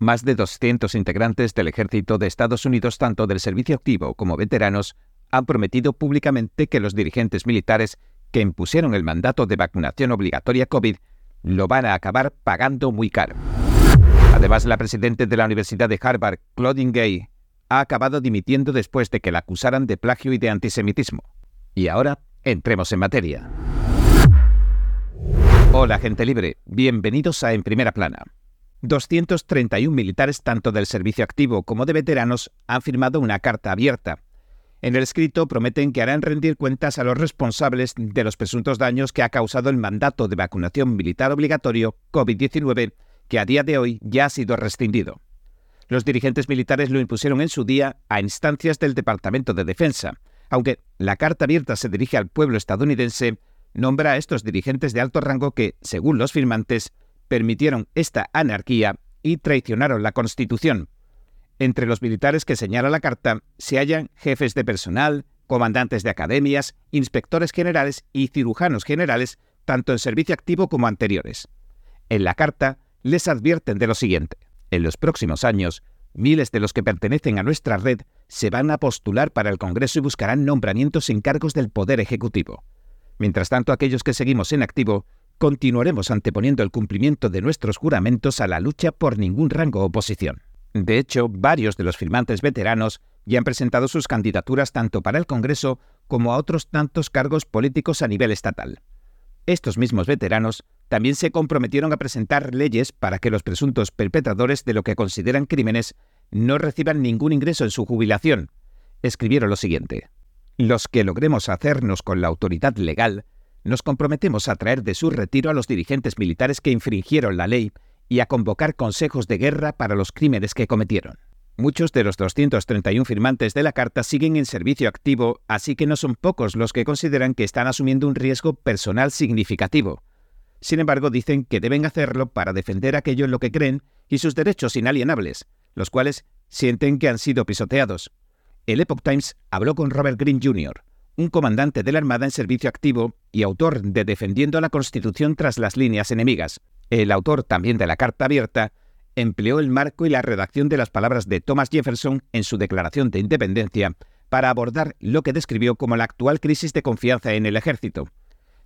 Más de 200 integrantes del ejército de Estados Unidos, tanto del servicio activo como veteranos, han prometido públicamente que los dirigentes militares que impusieron el mandato de vacunación obligatoria COVID lo van a acabar pagando muy caro. Además, la presidenta de la Universidad de Harvard, Claudine Gay, ha acabado dimitiendo después de que la acusaran de plagio y de antisemitismo. Y ahora, entremos en materia. Hola, gente libre. Bienvenidos a En Primera Plana. 231 militares, tanto del servicio activo como de veteranos, han firmado una carta abierta. En el escrito prometen que harán rendir cuentas a los responsables de los presuntos daños que ha causado el mandato de vacunación militar obligatorio COVID-19 que a día de hoy ya ha sido rescindido. Los dirigentes militares lo impusieron en su día a instancias del Departamento de Defensa, aunque la carta abierta se dirige al pueblo estadounidense, nombra a estos dirigentes de alto rango que, según los firmantes, permitieron esta anarquía y traicionaron la Constitución. Entre los militares que señala la carta se hallan jefes de personal, comandantes de academias, inspectores generales y cirujanos generales, tanto en servicio activo como anteriores. En la carta les advierten de lo siguiente. En los próximos años, miles de los que pertenecen a nuestra red se van a postular para el Congreso y buscarán nombramientos en cargos del Poder Ejecutivo. Mientras tanto, aquellos que seguimos en activo continuaremos anteponiendo el cumplimiento de nuestros juramentos a la lucha por ningún rango o posición. De hecho, varios de los firmantes veteranos ya han presentado sus candidaturas tanto para el Congreso como a otros tantos cargos políticos a nivel estatal. Estos mismos veteranos también se comprometieron a presentar leyes para que los presuntos perpetradores de lo que consideran crímenes no reciban ningún ingreso en su jubilación. Escribieron lo siguiente. Los que logremos hacernos con la autoridad legal, nos comprometemos a traer de su retiro a los dirigentes militares que infringieron la ley y a convocar consejos de guerra para los crímenes que cometieron. Muchos de los 231 firmantes de la carta siguen en servicio activo, así que no son pocos los que consideran que están asumiendo un riesgo personal significativo. Sin embargo, dicen que deben hacerlo para defender aquello en lo que creen y sus derechos inalienables, los cuales sienten que han sido pisoteados. El Epoch Times habló con Robert Greene Jr., un comandante de la Armada en servicio activo y autor de Defendiendo la Constitución tras las líneas enemigas. El autor también de la Carta Abierta empleó el marco y la redacción de las palabras de Thomas Jefferson en su Declaración de Independencia para abordar lo que describió como la actual crisis de confianza en el ejército.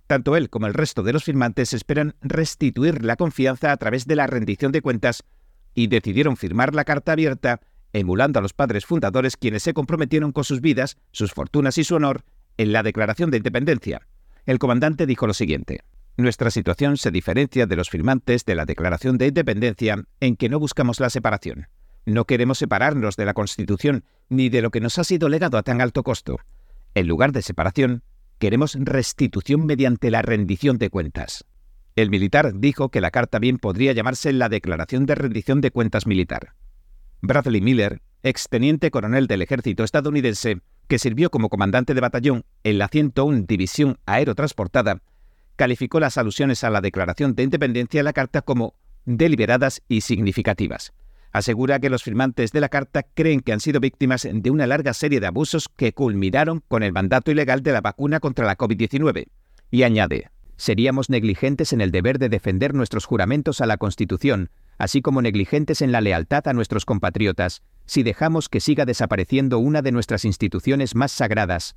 Tanto él como el resto de los firmantes esperan restituir la confianza a través de la rendición de cuentas y decidieron firmar la carta abierta emulando a los padres fundadores quienes se comprometieron con sus vidas, sus fortunas y su honor en la Declaración de Independencia. El comandante dijo lo siguiente. Nuestra situación se diferencia de los firmantes de la Declaración de Independencia en que no buscamos la separación. No queremos separarnos de la Constitución ni de lo que nos ha sido legado a tan alto costo. En lugar de separación, Queremos restitución mediante la rendición de cuentas. El militar dijo que la carta bien podría llamarse la Declaración de Rendición de Cuentas Militar. Bradley Miller, exteniente coronel del ejército estadounidense, que sirvió como comandante de batallón en la 101 División Aerotransportada, calificó las alusiones a la Declaración de Independencia de la Carta como deliberadas y significativas asegura que los firmantes de la carta creen que han sido víctimas de una larga serie de abusos que culminaron con el mandato ilegal de la vacuna contra la COVID-19. Y añade, seríamos negligentes en el deber de defender nuestros juramentos a la Constitución, así como negligentes en la lealtad a nuestros compatriotas, si dejamos que siga desapareciendo una de nuestras instituciones más sagradas.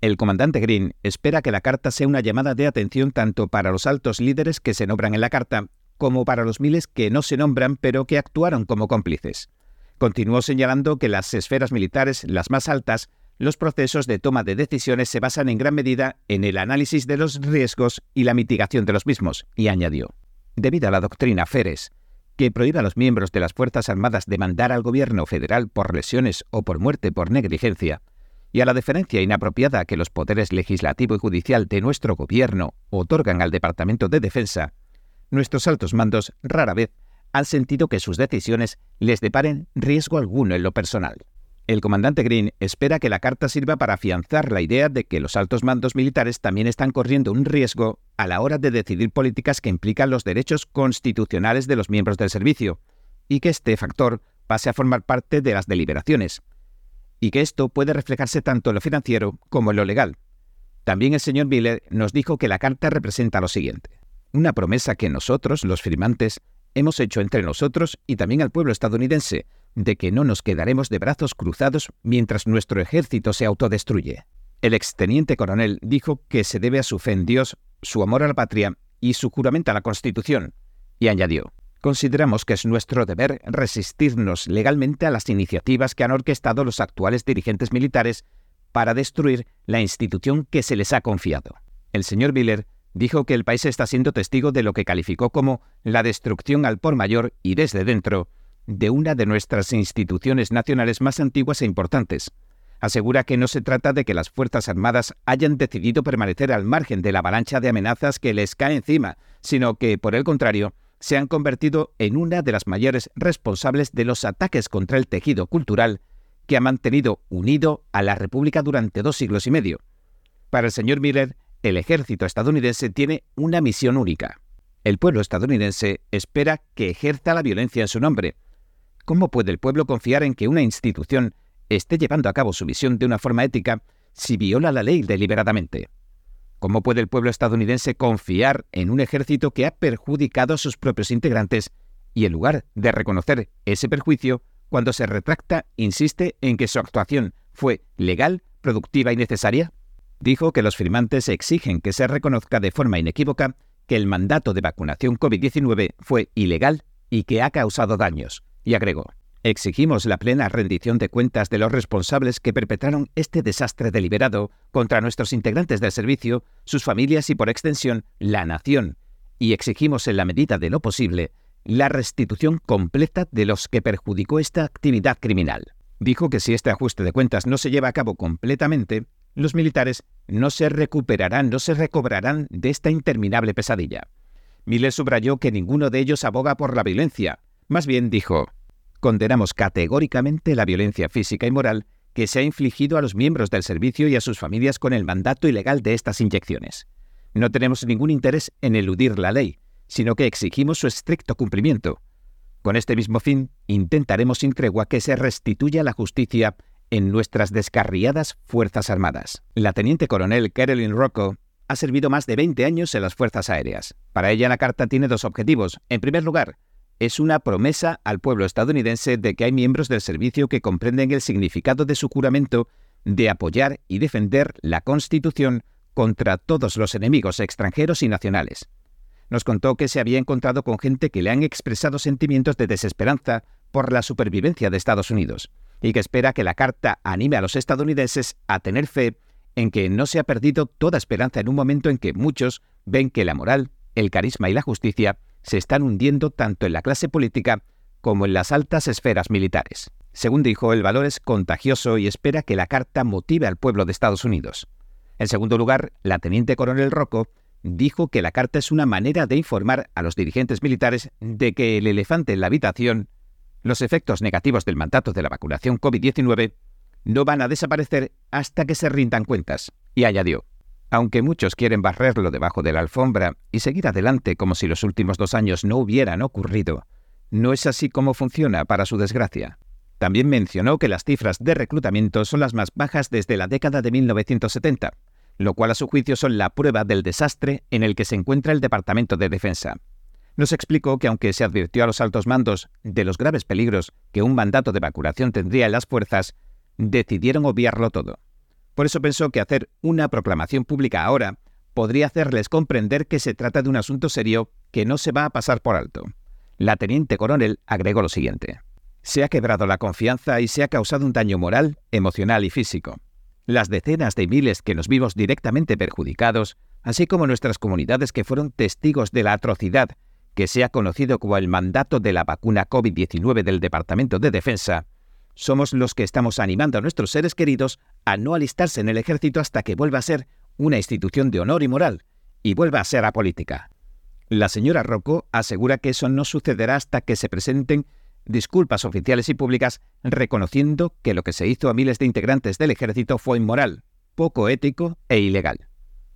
El comandante Green espera que la carta sea una llamada de atención tanto para los altos líderes que se nombran en la carta como para los miles que no se nombran pero que actuaron como cómplices. Continuó señalando que las esferas militares, las más altas, los procesos de toma de decisiones se basan en gran medida en el análisis de los riesgos y la mitigación de los mismos, y añadió, debido a la doctrina Feres, que prohíbe a los miembros de las Fuerzas Armadas demandar al gobierno federal por lesiones o por muerte por negligencia, y a la deferencia inapropiada que los poderes legislativo y judicial de nuestro gobierno otorgan al Departamento de Defensa, nuestros altos mandos rara vez han sentido que sus decisiones les deparen riesgo alguno en lo personal. El comandante Green espera que la carta sirva para afianzar la idea de que los altos mandos militares también están corriendo un riesgo a la hora de decidir políticas que implican los derechos constitucionales de los miembros del servicio, y que este factor pase a formar parte de las deliberaciones, y que esto puede reflejarse tanto en lo financiero como en lo legal. También el señor Miller nos dijo que la carta representa lo siguiente una promesa que nosotros, los firmantes, hemos hecho entre nosotros y también al pueblo estadounidense, de que no nos quedaremos de brazos cruzados mientras nuestro ejército se autodestruye. El exteniente coronel dijo que se debe a su fe en Dios, su amor a la patria y su juramento a la Constitución, y añadió, Consideramos que es nuestro deber resistirnos legalmente a las iniciativas que han orquestado los actuales dirigentes militares para destruir la institución que se les ha confiado. El señor Miller dijo que el país está siendo testigo de lo que calificó como la destrucción al por mayor y desde dentro de una de nuestras instituciones nacionales más antiguas e importantes. Asegura que no se trata de que las Fuerzas Armadas hayan decidido permanecer al margen de la avalancha de amenazas que les cae encima, sino que, por el contrario, se han convertido en una de las mayores responsables de los ataques contra el tejido cultural que ha mantenido unido a la República durante dos siglos y medio. Para el señor Miller, el ejército estadounidense tiene una misión única. El pueblo estadounidense espera que ejerza la violencia en su nombre. ¿Cómo puede el pueblo confiar en que una institución esté llevando a cabo su misión de una forma ética si viola la ley deliberadamente? ¿Cómo puede el pueblo estadounidense confiar en un ejército que ha perjudicado a sus propios integrantes y en lugar de reconocer ese perjuicio, cuando se retracta, insiste en que su actuación fue legal, productiva y necesaria? Dijo que los firmantes exigen que se reconozca de forma inequívoca que el mandato de vacunación COVID-19 fue ilegal y que ha causado daños, y agregó, Exigimos la plena rendición de cuentas de los responsables que perpetraron este desastre deliberado contra nuestros integrantes del servicio, sus familias y, por extensión, la nación. Y exigimos, en la medida de lo posible, la restitución completa de los que perjudicó esta actividad criminal. Dijo que si este ajuste de cuentas no se lleva a cabo completamente, los militares no se recuperarán, no se recobrarán de esta interminable pesadilla. Miller subrayó que ninguno de ellos aboga por la violencia. Más bien dijo, Condenamos categóricamente la violencia física y moral que se ha infligido a los miembros del servicio y a sus familias con el mandato ilegal de estas inyecciones. No tenemos ningún interés en eludir la ley, sino que exigimos su estricto cumplimiento. Con este mismo fin, intentaremos sin tregua que se restituya la justicia en nuestras descarriadas Fuerzas Armadas. La teniente coronel Carolyn Rocco ha servido más de 20 años en las Fuerzas Aéreas. Para ella la carta tiene dos objetivos. En primer lugar, es una promesa al pueblo estadounidense de que hay miembros del servicio que comprenden el significado de su juramento de apoyar y defender la Constitución contra todos los enemigos extranjeros y nacionales. Nos contó que se había encontrado con gente que le han expresado sentimientos de desesperanza por la supervivencia de Estados Unidos y que espera que la carta anime a los estadounidenses a tener fe en que no se ha perdido toda esperanza en un momento en que muchos ven que la moral, el carisma y la justicia se están hundiendo tanto en la clase política como en las altas esferas militares. Según dijo, el valor es contagioso y espera que la carta motive al pueblo de Estados Unidos. En segundo lugar, la teniente coronel Rocco dijo que la carta es una manera de informar a los dirigentes militares de que el elefante en la habitación, los efectos negativos del mandato de la vacunación COVID-19, no van a desaparecer hasta que se rindan cuentas. Y añadió, aunque muchos quieren barrerlo debajo de la alfombra y seguir adelante como si los últimos dos años no hubieran ocurrido, no es así como funciona para su desgracia. También mencionó que las cifras de reclutamiento son las más bajas desde la década de 1970, lo cual a su juicio son la prueba del desastre en el que se encuentra el Departamento de Defensa. Nos explicó que aunque se advirtió a los altos mandos de los graves peligros que un mandato de vacunación tendría en las fuerzas, decidieron obviarlo todo. Por eso pensó que hacer una proclamación pública ahora podría hacerles comprender que se trata de un asunto serio que no se va a pasar por alto. La teniente coronel agregó lo siguiente. Se ha quebrado la confianza y se ha causado un daño moral, emocional y físico. Las decenas de miles que nos vimos directamente perjudicados, así como nuestras comunidades que fueron testigos de la atrocidad que se ha conocido como el mandato de la vacuna COVID-19 del Departamento de Defensa, somos los que estamos animando a nuestros seres queridos a no alistarse en el ejército hasta que vuelva a ser una institución de honor y moral y vuelva a ser apolítica. La señora Rocco asegura que eso no sucederá hasta que se presenten disculpas oficiales y públicas reconociendo que lo que se hizo a miles de integrantes del ejército fue inmoral, poco ético e ilegal.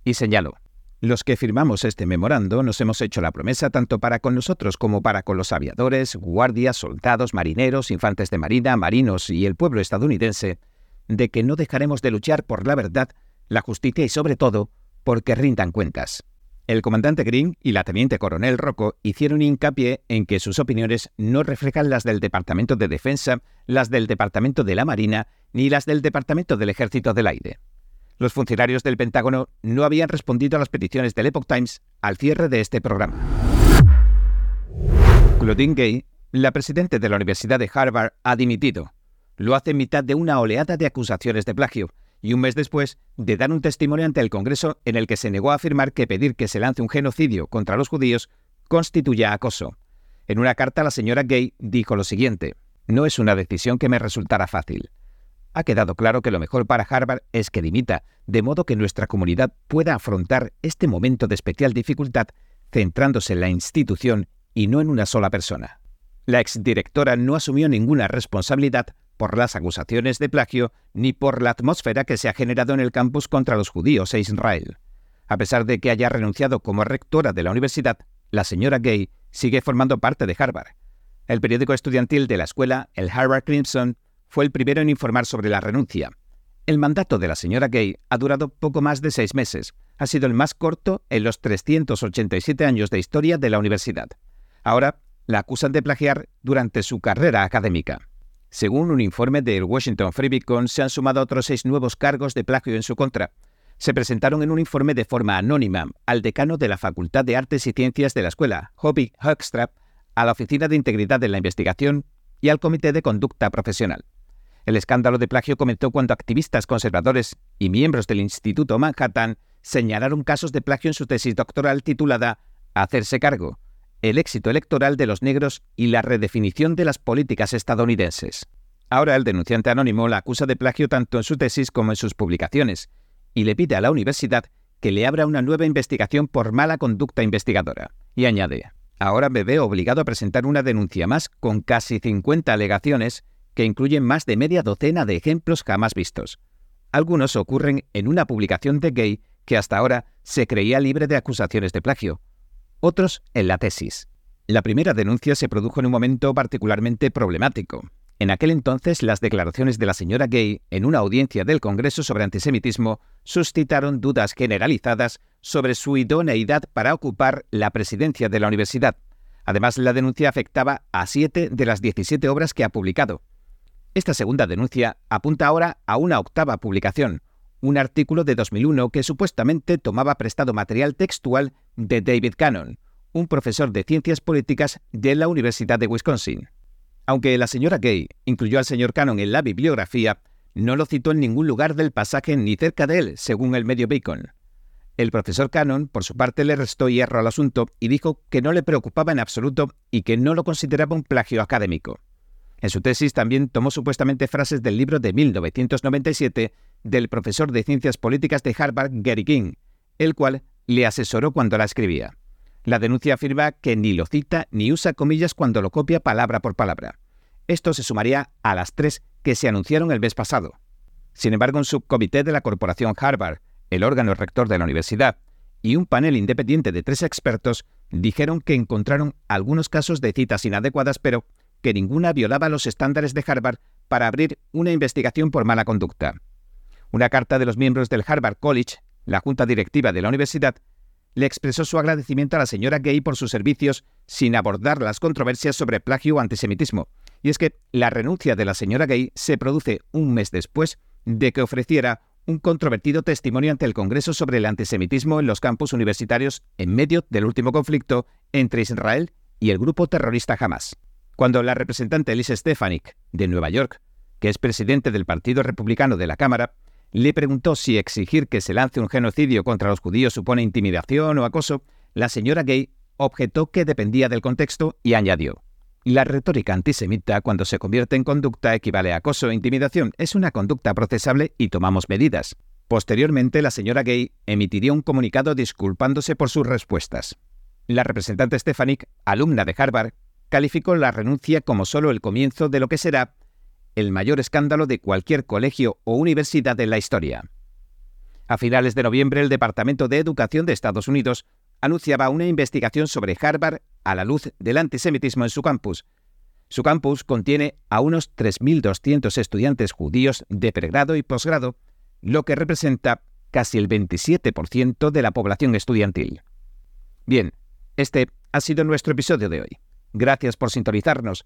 Y señaló, los que firmamos este memorando nos hemos hecho la promesa tanto para con nosotros como para con los aviadores, guardias, soldados, marineros, infantes de marina, marinos y el pueblo estadounidense, de que no dejaremos de luchar por la verdad, la justicia y sobre todo porque rindan cuentas. El comandante Green y la teniente coronel Rocco hicieron hincapié en que sus opiniones no reflejan las del Departamento de Defensa, las del Departamento de la Marina ni las del Departamento del Ejército del Aire. Los funcionarios del Pentágono no habían respondido a las peticiones del Epoch Times al cierre de este programa. Claudine Gay, la presidenta de la Universidad de Harvard, ha dimitido. Lo hace en mitad de una oleada de acusaciones de plagio y un mes después de dar un testimonio ante el Congreso en el que se negó a afirmar que pedir que se lance un genocidio contra los judíos constituya acoso. En una carta la señora Gay dijo lo siguiente, no es una decisión que me resultara fácil. Ha quedado claro que lo mejor para Harvard es que dimita, de modo que nuestra comunidad pueda afrontar este momento de especial dificultad centrándose en la institución y no en una sola persona. La exdirectora no asumió ninguna responsabilidad por las acusaciones de plagio ni por la atmósfera que se ha generado en el campus contra los judíos e Israel. A pesar de que haya renunciado como rectora de la universidad, la señora Gay sigue formando parte de Harvard. El periódico estudiantil de la escuela, el Harvard Crimson, fue el primero en informar sobre la renuncia. El mandato de la señora Gay ha durado poco más de seis meses. Ha sido el más corto en los 387 años de historia de la universidad. Ahora la acusan de plagiar durante su carrera académica. Según un informe del Washington Free Beacon, se han sumado otros seis nuevos cargos de plagio en su contra. Se presentaron en un informe de forma anónima al decano de la Facultad de Artes y Ciencias de la escuela, Hobby Huckstrap, a la Oficina de Integridad de la Investigación y al Comité de Conducta Profesional. El escándalo de plagio comenzó cuando activistas conservadores y miembros del Instituto Manhattan señalaron casos de plagio en su tesis doctoral titulada Hacerse cargo, el éxito electoral de los negros y la redefinición de las políticas estadounidenses. Ahora el denunciante anónimo la acusa de plagio tanto en su tesis como en sus publicaciones, y le pide a la universidad que le abra una nueva investigación por mala conducta investigadora. Y añade, ahora me veo obligado a presentar una denuncia más con casi 50 alegaciones que incluyen más de media docena de ejemplos jamás vistos. Algunos ocurren en una publicación de Gay que hasta ahora se creía libre de acusaciones de plagio, otros en la tesis. La primera denuncia se produjo en un momento particularmente problemático. En aquel entonces, las declaraciones de la señora Gay en una audiencia del Congreso sobre antisemitismo suscitaron dudas generalizadas sobre su idoneidad para ocupar la presidencia de la universidad. Además, la denuncia afectaba a siete de las 17 obras que ha publicado. Esta segunda denuncia apunta ahora a una octava publicación, un artículo de 2001 que supuestamente tomaba prestado material textual de David Cannon, un profesor de ciencias políticas de la Universidad de Wisconsin. Aunque la señora Gay incluyó al señor Cannon en la bibliografía, no lo citó en ningún lugar del pasaje ni cerca de él, según el medio Bacon. El profesor Cannon, por su parte, le restó hierro al asunto y dijo que no le preocupaba en absoluto y que no lo consideraba un plagio académico. En su tesis también tomó supuestamente frases del libro de 1997 del profesor de Ciencias Políticas de Harvard, Gary King, el cual le asesoró cuando la escribía. La denuncia afirma que ni lo cita ni usa comillas cuando lo copia palabra por palabra. Esto se sumaría a las tres que se anunciaron el mes pasado. Sin embargo, un subcomité de la Corporación Harvard, el órgano rector de la universidad, y un panel independiente de tres expertos dijeron que encontraron algunos casos de citas inadecuadas, pero que ninguna violaba los estándares de Harvard para abrir una investigación por mala conducta. Una carta de los miembros del Harvard College, la junta directiva de la universidad, le expresó su agradecimiento a la señora Gay por sus servicios sin abordar las controversias sobre plagio o antisemitismo. Y es que la renuncia de la señora Gay se produce un mes después de que ofreciera un controvertido testimonio ante el Congreso sobre el antisemitismo en los campus universitarios en medio del último conflicto entre Israel y el grupo terrorista Hamas. Cuando la representante Elise Stefanik, de Nueva York, que es presidente del Partido Republicano de la Cámara, le preguntó si exigir que se lance un genocidio contra los judíos supone intimidación o acoso, la señora Gay objetó que dependía del contexto y añadió, la retórica antisemita cuando se convierte en conducta equivale a acoso e intimidación. Es una conducta procesable y tomamos medidas. Posteriormente, la señora Gay emitiría un comunicado disculpándose por sus respuestas. La representante Stefanik, alumna de Harvard, calificó la renuncia como solo el comienzo de lo que será el mayor escándalo de cualquier colegio o universidad en la historia. A finales de noviembre, el Departamento de Educación de Estados Unidos anunciaba una investigación sobre Harvard a la luz del antisemitismo en su campus. Su campus contiene a unos 3.200 estudiantes judíos de pregrado y posgrado, lo que representa casi el 27% de la población estudiantil. Bien, este ha sido nuestro episodio de hoy. Gracias por sintonizarnos.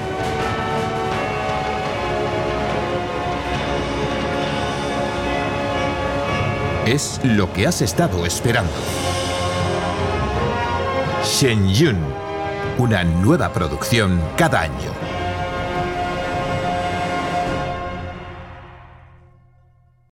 Es lo que has estado esperando. Shen Yun, una nueva producción cada año.